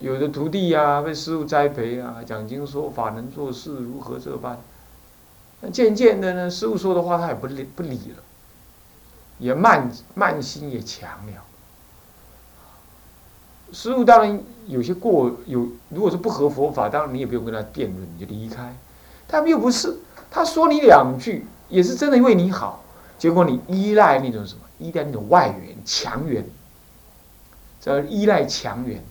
有的徒弟呀，被师傅栽培啊，讲经说法能做事，如何这般？那渐渐的呢，师傅说的话他也不理不理了，也慢慢心也强了。师傅当然有些过有，如果是不合佛法，当然你也不用跟他辩论，你就离开。他们又不是，他说你两句也是真的为你好，结果你依赖那种什么？依赖那种外援强援，叫依赖强援。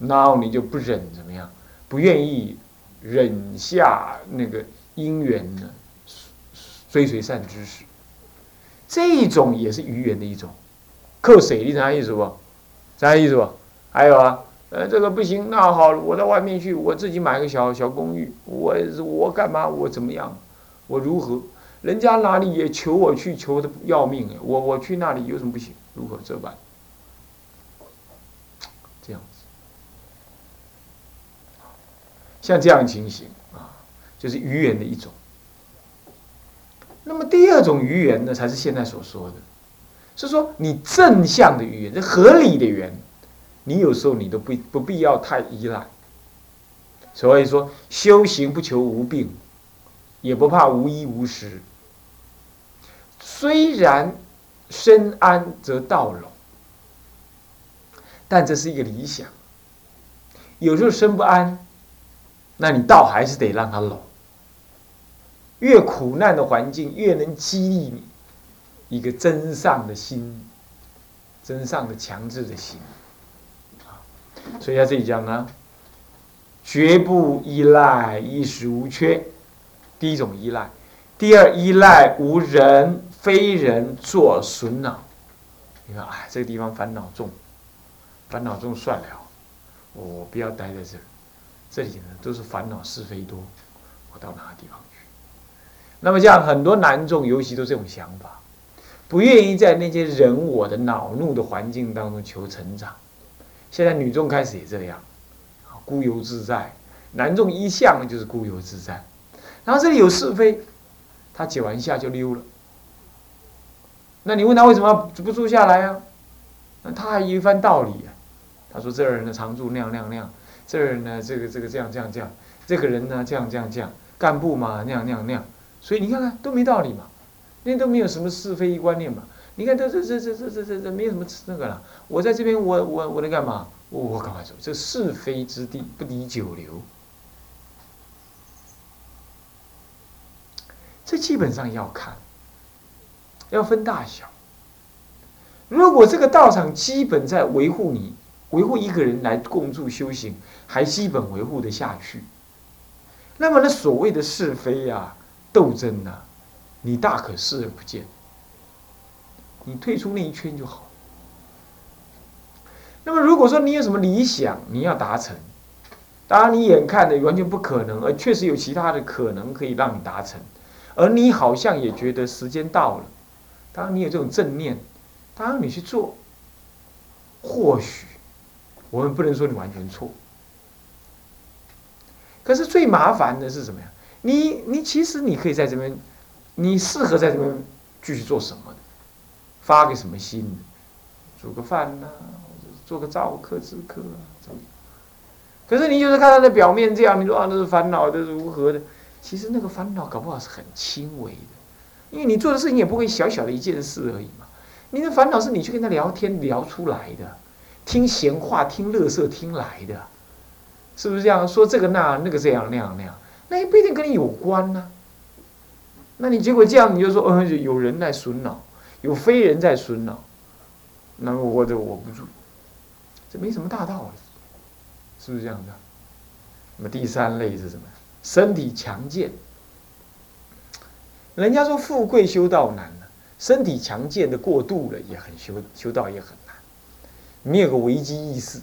然后你就不忍怎么样？不愿意忍下那个因缘呢？追随善知识，这种也是愚缘的一种。克谁？你啥意思不？啥意思不？还有啊，呃，这个不行，那好，我到外面去，我自己买个小小公寓，我我干嘛？我怎么样？我如何？人家哪里也求我去，求的要命！我我去那里有什么不行？如何这般？这样。像这样情形啊，就是愚言的一种。那么第二种愚言呢，才是现在所说的，是说你正向的语言，这合理的言，你有时候你都不不必要太依赖。所以说，修行不求无病，也不怕无衣无食。虽然身安则道拢，但这是一个理想。有时候身不安。那你倒还是得让他搂。越苦难的环境，越能激励你一个真上的心，真上的强制的心。所以在这里讲呢，绝不依赖衣食无缺，第一种依赖；第二依赖无人非人作损恼。你看，哎，这个地方烦恼重，烦恼重算了，我不要待在这儿。这里呢都是烦恼是非多，我到哪个地方去？那么这样很多男众尤其都这种想法，不愿意在那些人我的恼怒的环境当中求成长。现在女众开始也这样，啊孤游自在。男众一向就是孤游自在，然后这里有是非，他解完下就溜了。那你问他为什么不住下来啊？那他还有一番道理啊。他说这人的常住亮亮亮。这儿呢，这个这个这样这样这样，这个人呢这样这样这样，干部嘛那样那样那样，所以你看看都没道理嘛，那都没有什么是非观念嘛，你看这这这这这这这没有什么那个了，我在这边我我我能干嘛？我赶快走，这是非之地，不敌久留。这基本上要看，要分大小。如果这个道场基本在维护你。维护一个人来共住修行，还基本维护的下去。那么，那所谓的是非呀、斗争呐，你大可视而不见。你退出那一圈就好。那么，如果说你有什么理想，你要达成，当然你眼看的完全不可能，而确实有其他的可能可以让你达成，而你好像也觉得时间到了，当然你有这种正念，当然你去做，或许。我们不能说你完全错，可是最麻烦的是什么呀？你你其实你可以在这边，你适合在这边继续做什么？发个什么心？煮个饭呐，做个造客之客啊？怎么？可是你就是看他的表面这样，你说啊，那是烦恼，这是如何的？其实那个烦恼搞不好是很轻微的，因为你做的事情也不会小小的一件事而已嘛。你的烦恼是你去跟他聊天聊出来的。听闲话，听乐色，听来的，是不是这样？说这个那那个这样那样那样，那也不一定跟你有关呢。那你结果这样，你就说，嗯，有人在损脑，有非人在损脑，那么我这我不住，这没什么大道理，是不是这样的？那么第三类是什么？身体强健。人家说富贵修道难呢，身体强健的过度了也很修修道也很难。没有个危机意识，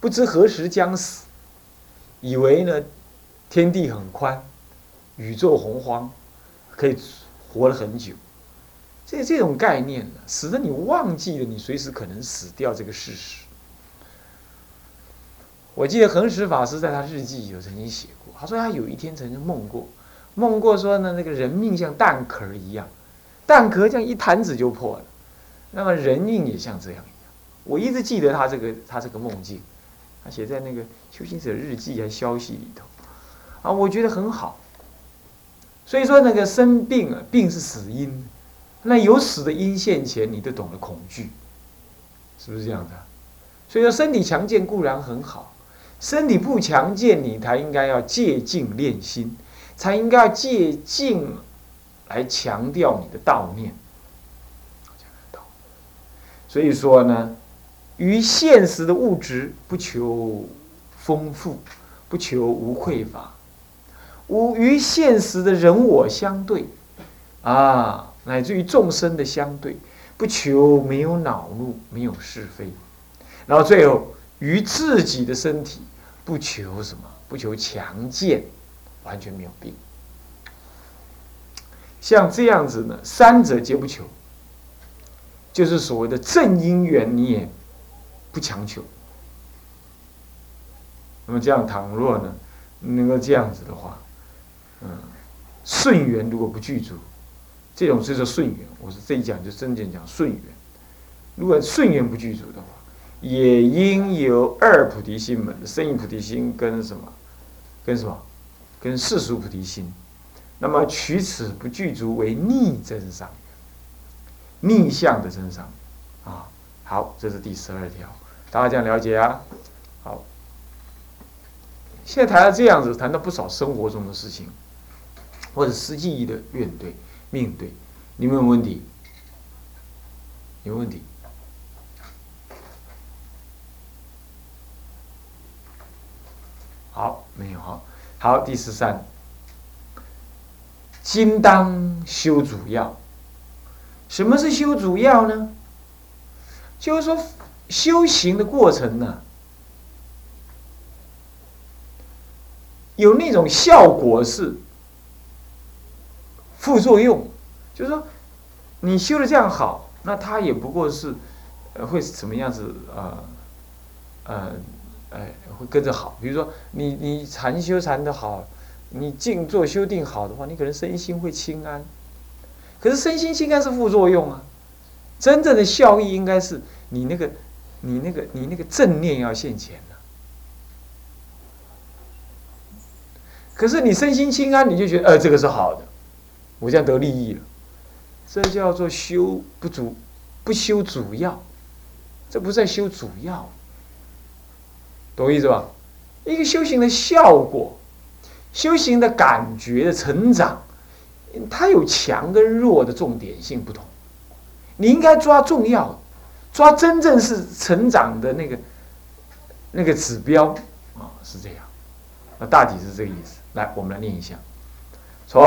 不知何时将死，以为呢天地很宽，宇宙洪荒，可以活了很久。这这种概念呢，使得你忘记了你随时可能死掉这个事实。我记得恒石法师在他日记有曾经写过，他说他有一天曾经梦过，梦过说呢那个人命像蛋壳一样，蛋壳这样一弹子就破了，那么人命也像这样。我一直记得他这个他这个梦境，他写在那个修行者日记还消息里头，啊，我觉得很好。所以说那个生病啊，病是死因，那有死的因现前，你都懂得恐惧，是不是这样的？所以说身体强健固然很好，身体不强健，你才应该要借境练心，才应该要借境来强调你的道念。所以说呢，于现实的物质不求丰富，不求无匮乏，无与现实的人我相对，啊，乃至于众生的相对，不求没有恼怒，没有是非，然后最后于自己的身体不求什么，不求强健，完全没有病。像这样子呢，三者皆不求。就是所谓的正因缘，你也不强求。那么这样，倘若呢，能够这样子的话，嗯，顺缘如果不具足，这种就是顺缘。我是这一讲就真正讲顺缘。如果顺缘不具足的话，也应有二菩提心门，生意菩提心跟什么，跟什么，跟世俗菩提心。那么取此不具足为逆增上。逆向的增长，啊，好，这是第十二条，大家这样了解啊？好，现在谈到这样子，谈到不少生活中的事情，或者实际的面对、面对，你们有问题？有问题？好，没有好，好，第十三，今当修主要。什么是修主要呢？就是说，修行的过程呢，有那种效果是副作用，就是说，你修的这样好，那它也不过是，会什么样子啊？呃，哎，会跟着好。比如说，你你禅修禅的好，你静坐修定好的话，你可能身心会清安。可是身心清安是副作用啊，真正的效益应该是你那个、你那个、你那个正念要现前了。可是你身心清安，你就觉得呃这个是好的，我这样得利益了，这叫做修不足，不修主要，这不在修主要，懂我意思吧？一个修行的效果，修行的感觉的成长。它有强跟弱的重点性不同，你应该抓重要，抓真正是成长的那个那个指标啊，是这样，那大体是这个意思。来，我们来念一下：从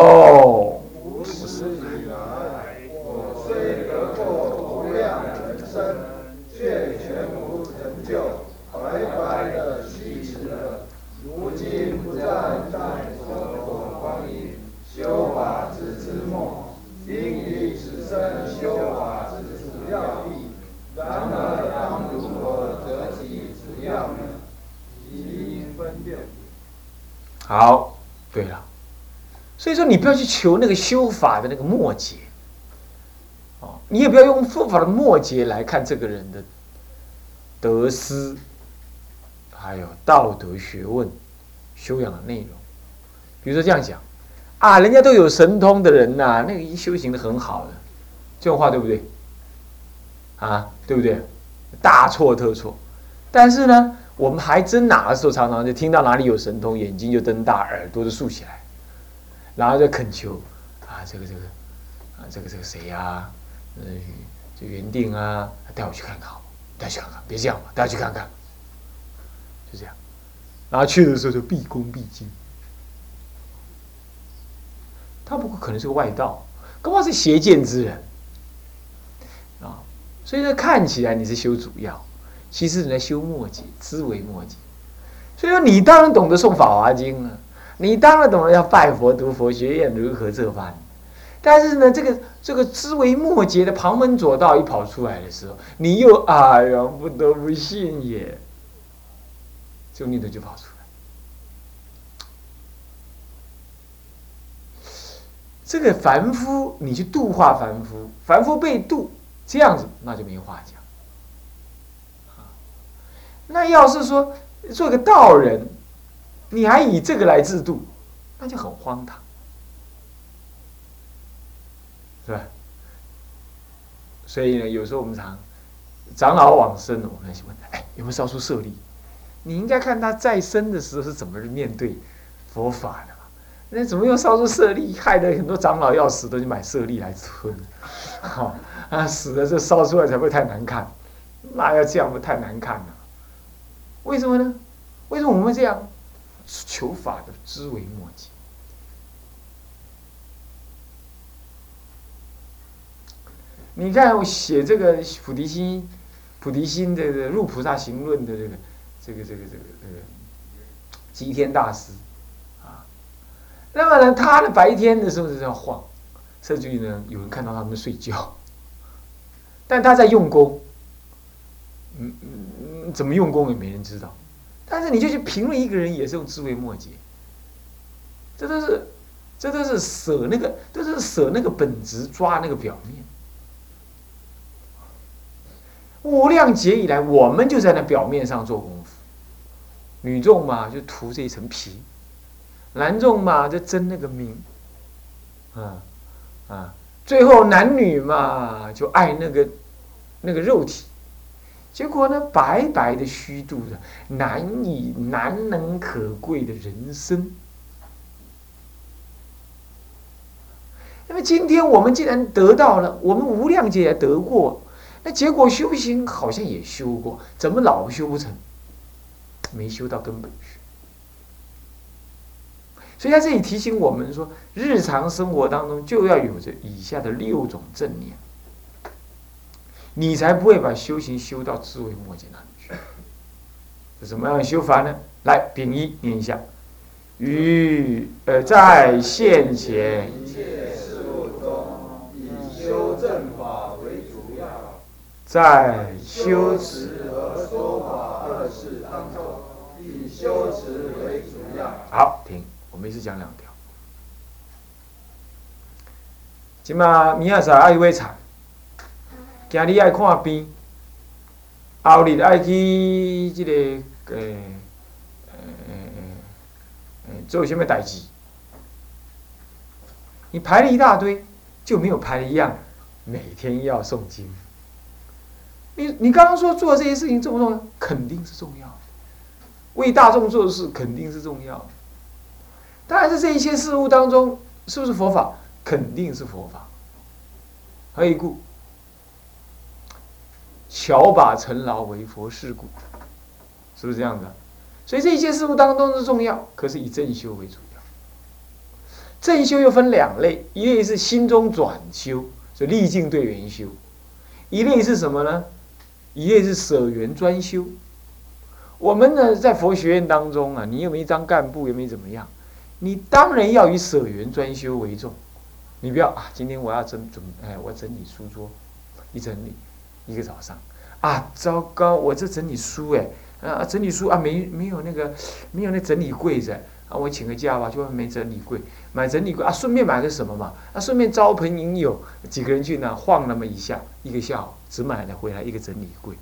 无始以来，我虽得过无量人生，好，对了，所以说你不要去求那个修法的那个末节，哦，你也不要用佛法的末节来看这个人的得失，还有道德学问、修养的内容。比如说这样讲。啊，人家都有神通的人呐，那个一修行的很好的，这种话对不对？啊，对不对？大错特错。但是呢，我们还真哪个时候常常就听到哪里有神通，眼睛就瞪大，耳朵就竖起来，然后就恳求啊，这个这个啊，这个这个谁呀？嗯，这原定啊，带我去看看，带去看看，别这样嘛，带我去看看，就这样。然后去的时候就毕恭毕敬。他不过可能是个外道，恐怕是邪见之人啊。所以说，看起来你是修主要，其实你在修末节，思维末节。所以说，你当然懂得诵《法华经》了，你当然懂得要拜佛、读佛学院如何这般。但是呢，这个这个思维末节的旁门左道一跑出来的时候，你又哎呀，不得不信也，就念头就跑出来。这个凡夫，你去度化凡夫，凡夫被度，这样子那就没话讲。那要是说做个道人，你还以这个来制度，那就很荒唐，是吧？所以呢，有时候我们常长老往生，我们问：哎，有没有烧出舍利？你应该看他在生的时候是怎么面对佛法的嘛？那怎么又烧出舍利，害得很多长老要死都去买舍利来吞？好啊，死了这烧出来才不会太难看。那要这样不太难看了？为什么呢？为什么我们会这样求法的枝微末节？你看我写这个菩提心、菩提心的《入菩萨行论》的这个、这个、这个、这个、这个吉天大师啊，那么呢，他的白天的时候是在晃，甚至于呢，有人看到他们睡觉，但他在用功。嗯嗯，怎么用功也没人知道，但是你就去评论一个人，也是用枝微末节。这都是，这都是舍那个，都是舍那个本质，抓那个表面。无量劫以来，我们就在那表面上做功夫。女众嘛，就涂这一层皮；男众嘛，就争那个名。啊啊，最后男女嘛，就爱那个那个肉体。结果呢，白白的虚度的难以难能可贵的人生。那么今天我们既然得到了，我们无量劫也得过，那结果修行好像也修过，怎么老修不成？没修到根本去。所以在这里提醒我们说，日常生活当中就要有着以下的六种正念。你才不会把修行修到智慧末节那里去。是什么样的修法呢？来，丙一念一下：于呃，在现前一切事物中，以修正法为主要；在修持和说法二事当中，以修持为主要。好，停。我们一次讲两条。今嘛，明仔载爱买菜。今日爱看病，后日爱去这个呃呃呃做什么代志？你排了一大堆，就没有排一样，每天要诵经。你你刚刚说做这些事情重不重要？肯定是重要。为大众做事肯定是重要。当然是这一些事物当中，是不是佛法？肯定是佛法。何以故？巧把尘劳为佛事故，是不是这样的？所以这一切事物当中是重要，可是以正修为主要。正修又分两类，一类是心中转修，就历尽对缘修；一类是什么呢？一类是舍缘专修。我们呢，在佛学院当中啊，你又没当干部，又没怎么样？你当然要以舍缘专修为重。你不要啊，今天我要整准哎，我整理书桌，一整理。一个早上，啊，糟糕！我这整理书哎，啊，整理书啊，没没有那个，没有那整理柜子啊，我请个假吧，就没整理柜，买整理柜啊，顺便买个什么嘛，啊，顺便招朋引友，几个人去那晃那么一下，一个下午只买了回来一个整理柜，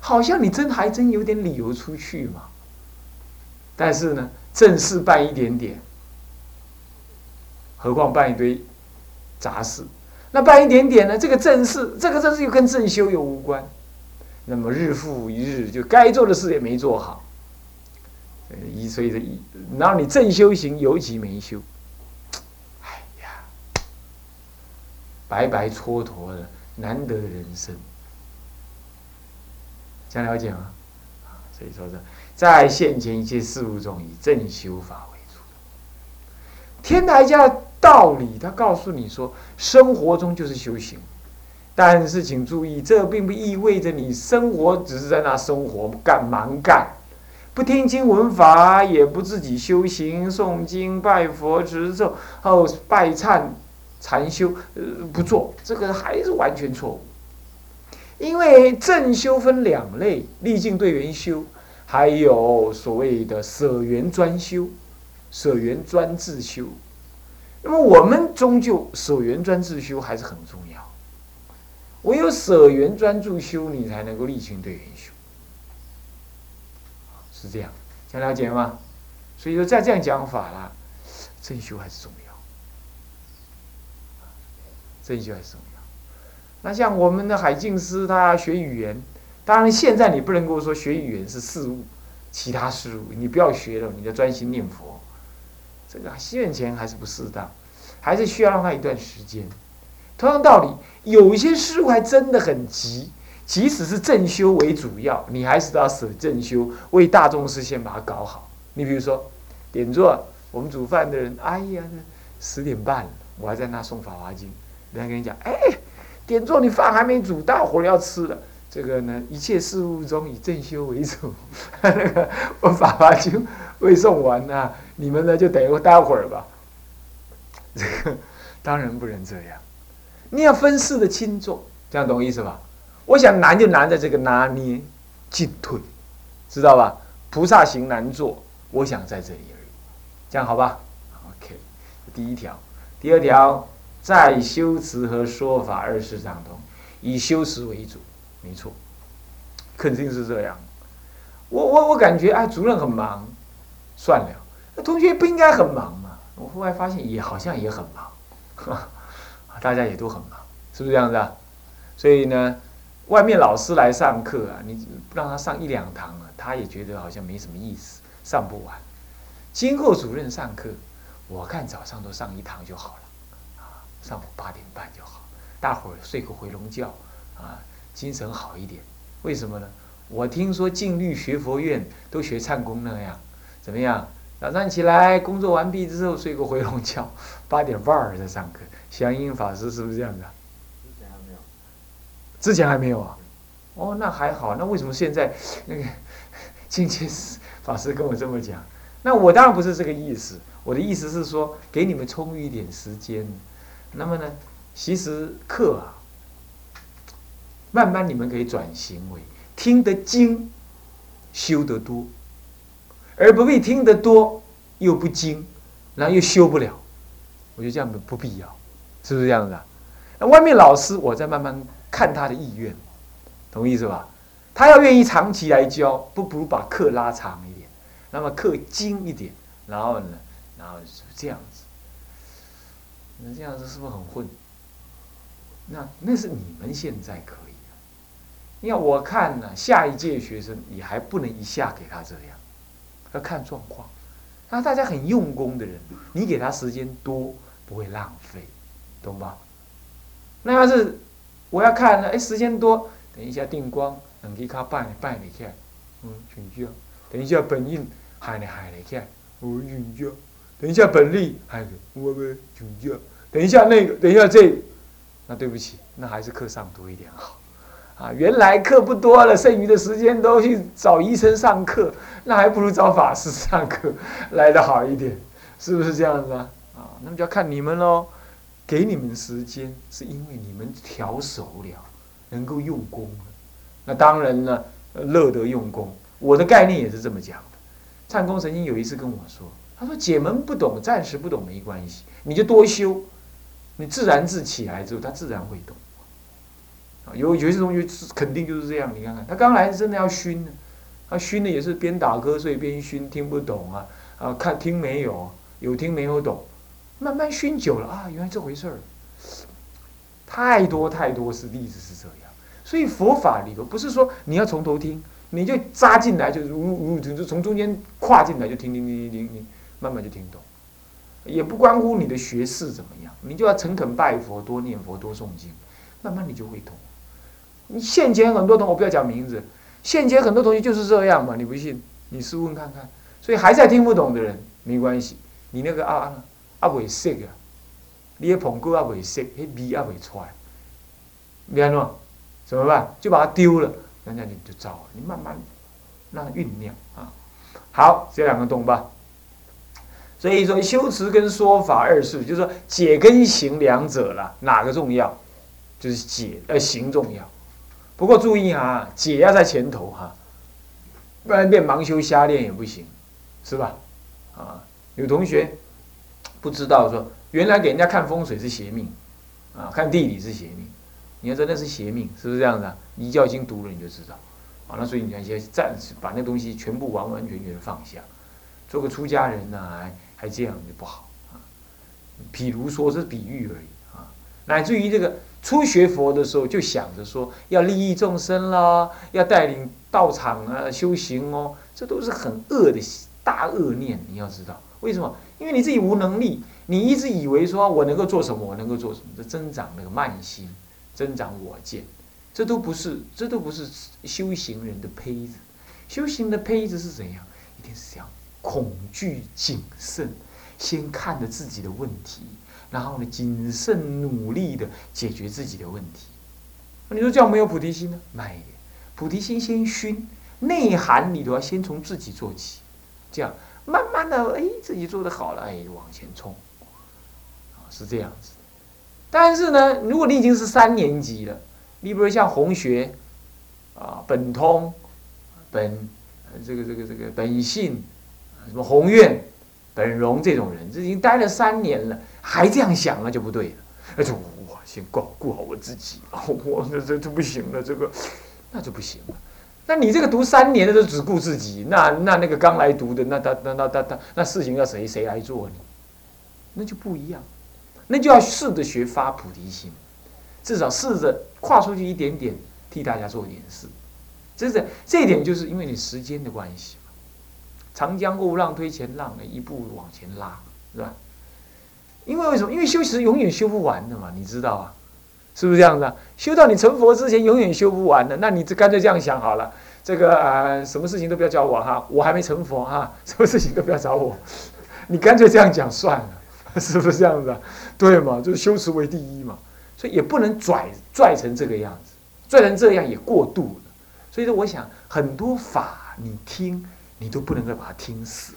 好像你真还真有点理由出去嘛。但是呢，正事办一点点，何况办一堆杂事。那办一点点呢？这个正事，这个正事又跟正修又无关。那么日复一日，就该做的事也没做好。一所以这一，然后你正修行尤其没修，哎呀，白白蹉跎了难得人生。想了解吗？所以说是在现前一切事物中，以正修法。天台家。道理，他告诉你说，生活中就是修行，但是请注意，这并不意味着你生活只是在那生活干忙干，不听经闻法，也不自己修行诵经拜佛持咒，后拜忏禅修，呃，不做这个还是完全错误。因为正修分两类，历尽对缘修，还有所谓的舍缘专修，舍缘专自修。那么我们终究舍缘专自修还是很重要，唯有舍缘专注修，你才能够力行对缘修。是这样，想了解吗？所以说，再这样讲法啦，正修还是重要，正修还是重要。那像我们的海静师，他学语言，当然现在你不能够说学语言是事物，其他事物你不要学了，你要专心念佛。这个现前还是不适当，还是需要让他一段时间。同样道理，有一些事物还真的很急，即使是正修为主要，你还是要舍正修，为大众事先把它搞好。你比如说，点坐，我们煮饭的人，哎呀，十点半，我还在那诵《法华经》，人家跟你讲，哎，点坐，你饭还没煮，大伙要吃了。这个呢，一切事物中以正修为主。那个我《法华经》未诵完呢，你们呢就等我待会儿吧。这个当然不能这样。你要分事的轻重，这样懂我意思吧？我想难就难在这个拿捏进退，知道吧？菩萨行难做，我想在这里而已，这样好吧？OK，第一条，第二条，在修辞和说法二事当中，以修辞为主，没错，肯定是这样。我我我感觉啊，主任很忙，算了，那同学不应该很忙嘛？我后来发现也好像也很忙。大家也都很忙，是不是这样子啊？所以呢，外面老师来上课啊，你让他上一两堂啊，他也觉得好像没什么意思，上不完。今后主任上课，我看早上都上一堂就好了，啊，上午八点半就好，大伙儿睡个回笼觉，啊，精神好一点。为什么呢？我听说净律学佛院都学唱功那样，怎么样？早上起来工作完毕之后睡个回笼觉，八点半儿再上课。祥音法师是不是这样的？之前还没有。之前还没有啊？哦，那还好。那为什么现在那个境界法师跟我这么讲？那我当然不是这个意思。我的意思是说，给你们充裕一点时间。那么呢，其实课啊，慢慢你们可以转型为听得精，修得多，而不必听得多又不精，然后又修不了。我觉得这样不必要。是不是这样子啊？那外面老师，我在慢慢看他的意愿，同意是吧？他要愿意长期来教，不如把课拉长一点，那么课精一点，然后呢，然后这样子，那这样子是不是很混？那那是你们现在可。你看，我看呢，下一届学生也还不能一下给他这样，要看状况。那大家很用功的人，你给他时间多，不会浪费。懂吧？那要是我要看，哎，时间多，等一下定光，两支卡摆摆你起来，嗯请假等一下本印喊你喊你去，我请假等一下本力喊我们 chuyển chưa？等一下那个，等一下这，那对不起，那还是课上多一点好。啊，原来课不多了，剩余的时间都去找医生上课，那还不如找法师上课来得好一点，是不是这样子啊？啊，那么就要看你们喽。给你们时间，是因为你们调熟了，能够用功了。那当然呢，乐得用功。我的概念也是这么讲的。唱功曾经有一次跟我说：“他说解门不懂，暂时不懂没关系，你就多修，你自然自起来之后，他自然会懂。”有有些同学肯定就是这样。你看看，他刚来真的要熏呢，他熏的也是边打瞌睡边熏，听不懂啊啊，看听没有，有听没有懂。慢慢熏久了啊，原来这回事儿。太多太多是例子是这样，所以佛法里头不是说你要从头听，你就扎进来就如如就从中间跨进来就听听听听听，慢慢就听懂。也不关乎你的学识怎么样，你就要诚恳拜佛，多念佛，多诵经，慢慢你就会懂。你现前很多同我不要讲名字，现前很多同学就是这样嘛，你不信你试问看看。所以还在听不懂的人没关系，你那个啊啊。啊，未熟啊！你的捧果啊，未熟，迄味啊，未出来，你安怎？怎么办？就把它丢了，人家你就糟了。你慢慢让它酝酿啊。好，这两个懂吧？所以说，修辞跟说法二事，就是说解跟行两者了，哪个重要？就是解，呃，行重要。不过注意啊，解要在前头哈，不然变盲修瞎练也不行，是吧？啊，有同学。不知道说，原来给人家看风水是邪命，啊，看地理是邪命，你要说那是邪命，是不是这样子啊？《一教经》读了你就知道，啊，那所以你看，先暂时把那东西全部完完全全放下，做个出家人呢，还还这样就不好啊。比如说是比喻而已啊，乃至于这个初学佛的时候就想着说要利益众生啦，要带领道场啊修行哦，这都是很恶的大恶念。你要知道为什么？因为你自己无能力，你一直以为说我能够做什么，我能够做什么，这增长那个慢心，增长我见。这都不是，这都不是修行人的胚子。修行的胚子是怎样？一定是这样，恐惧、谨慎，先看着自己的问题，然后呢，谨慎努力的解决自己的问题。你说这样没有菩提心呢？没，菩提心先熏，内涵你都要先从自己做起，这样慢慢的，哎，自己做的好了，哎，往前冲，啊，是这样子。但是呢，如果你已经是三年级了。你比如像红学，啊，本通，本，这个这个这个本性，什么宏愿，本荣这种人，这已经待了三年了，还这样想那就不对了。那就我先顾顾好我自己，我这这这不行了，这个那就不行了。那你这个读三年的都只顾自己，那那那个刚来读的，那他那那他他那事情要谁谁来做呢？那就不一样，那就要试着学发菩提心。至少试着跨出去一点点，替大家做一点事，真的，这一点就是因为你时间的关系。长江后浪推前浪，一步往前拉，是吧？因为为什么？因为修持永远修不完的嘛，你知道啊？是不是这样子啊？修到你成佛之前，永远修不完的。那你这干脆这样想好了，这个啊，什么事情都不要叫我哈，我还没成佛哈，什么事情都不要找我，你干脆这样讲算了，是不是这样子啊？对嘛？就是修持为第一嘛。所以也不能拽拽成这个样子，拽成这样也过度了。所以说，我想很多法你听，你都不能够把它听死，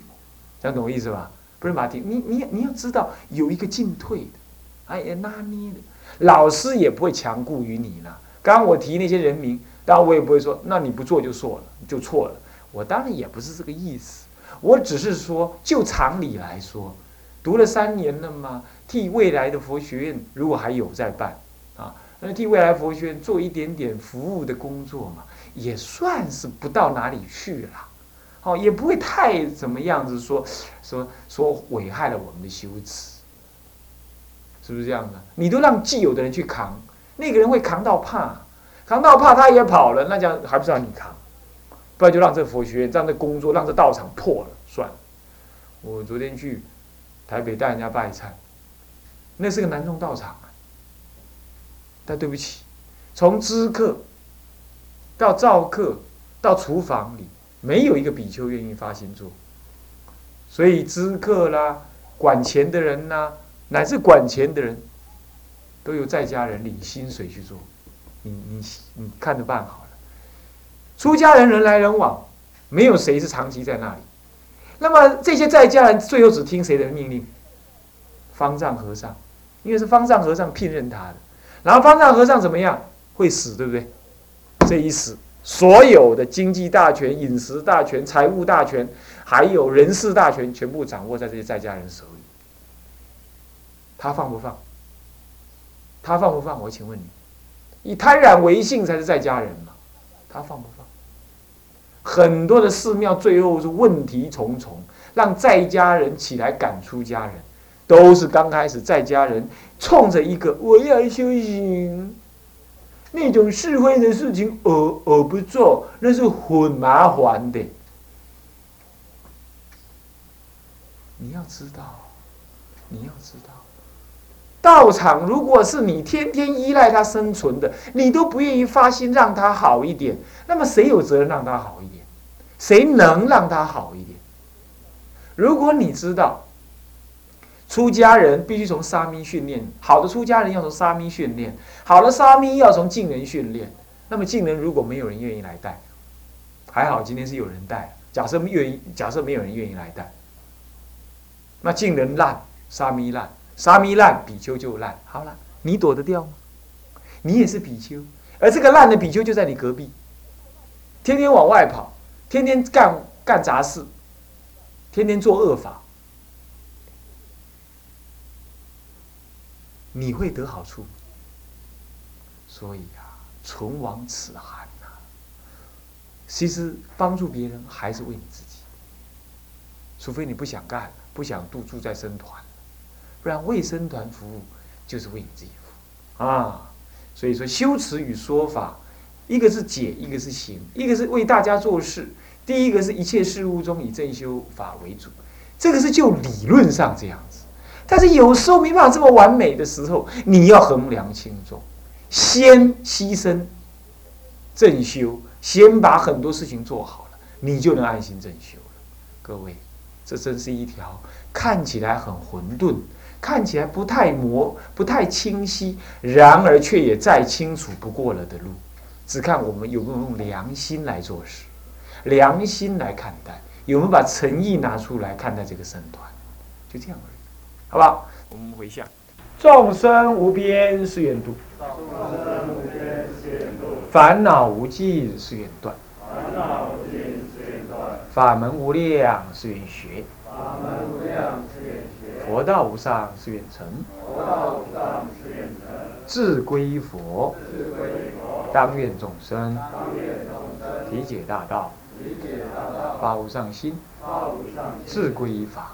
这样懂我意思吧？不能把它听，你你你要知道有一个进退的，哎呀拿捏的，老师也不会强固于你了。刚刚我提那些人名，当然我也不会说，那你不做就错了，就错了。我当然也不是这个意思，我只是说就常理来说，读了三年了嘛。替未来的佛学院，如果还有在办，啊，那替未来佛学院做一点点服务的工作嘛，也算是不到哪里去了，哦，也不会太怎么样子说说说危害了我们的修持，是不是这样的？你都让既有的人去扛，那个人会扛到怕，扛到怕他也跑了，那叫还不是让你扛？不然就让这佛学院、让这工作、让这道场破了算了。我昨天去台北带人家拜忏。那是个南宗道场啊，但对不起，从知客到造客到厨房里，没有一个比丘愿意发心做，所以知客啦、管钱的人呐，乃至管钱的人，都由在家人领薪水去做，你你你看着办好了。出家人人来人往，没有谁是长期在那里。那么这些在家人最后只听谁的命令？方丈和尚。因为是方丈和尚聘任他的，然后方丈和尚怎么样？会死，对不对？这一死，所有的经济大权、饮食大权、财务大权，还有人事大权，全部掌握在这些在家人手里。他放不放？他放不放？我请问你，以贪婪为性才是在家人嘛？他放不放？很多的寺庙最后是问题重重，让在家人起来赶出家人。都是刚开始在家人冲着一个我要修行，那种是非的事情而而不做，那是很麻烦的。你要知道，你要知道，道场如果是你天天依赖它生存的，你都不愿意发心让它好一点，那么谁有责任让它好一点？谁能让它好一点？如果你知道。出家人必须从沙弥训练，好的出家人要从沙弥训练，好的沙弥要从净人训练。那么净人如果没有人愿意来带，还好今天是有人带。假设愿意，假设没有人愿意来带，那净人烂，沙弥烂，沙弥烂，比丘就烂。好了，你躲得掉吗？你也是比丘，而这个烂的比丘就在你隔壁，天天往外跑，天天干干杂事，天天做恶法。你会得好处，所以啊，唇亡齿寒呐。其实帮助别人还是为你自己，除非你不想干，不想度住在僧团，不然为僧团服务就是为你自己服务啊。所以说修持与说法，一个是解，一个是行，一个是为大家做事。第一个是一切事物中以正修法为主，这个是就理论上这样子。但是有时候没办法这么完美的时候，你要衡量轻重，先牺牲正修，先把很多事情做好了，你就能安心正修了。各位，这真是一条看起来很混沌、看起来不太模、不太清晰，然而却也再清楚不过了的路。只看我们有没有用良心来做事。良心来看待，有没有把诚意拿出来看待这个僧团？就这样而已，好不好？我们回向：众生无边誓愿度，烦恼无尽誓愿断，法门无量誓愿学，佛道无上誓愿成，智归佛，当愿众生。体解大道。发无上心，自归依法，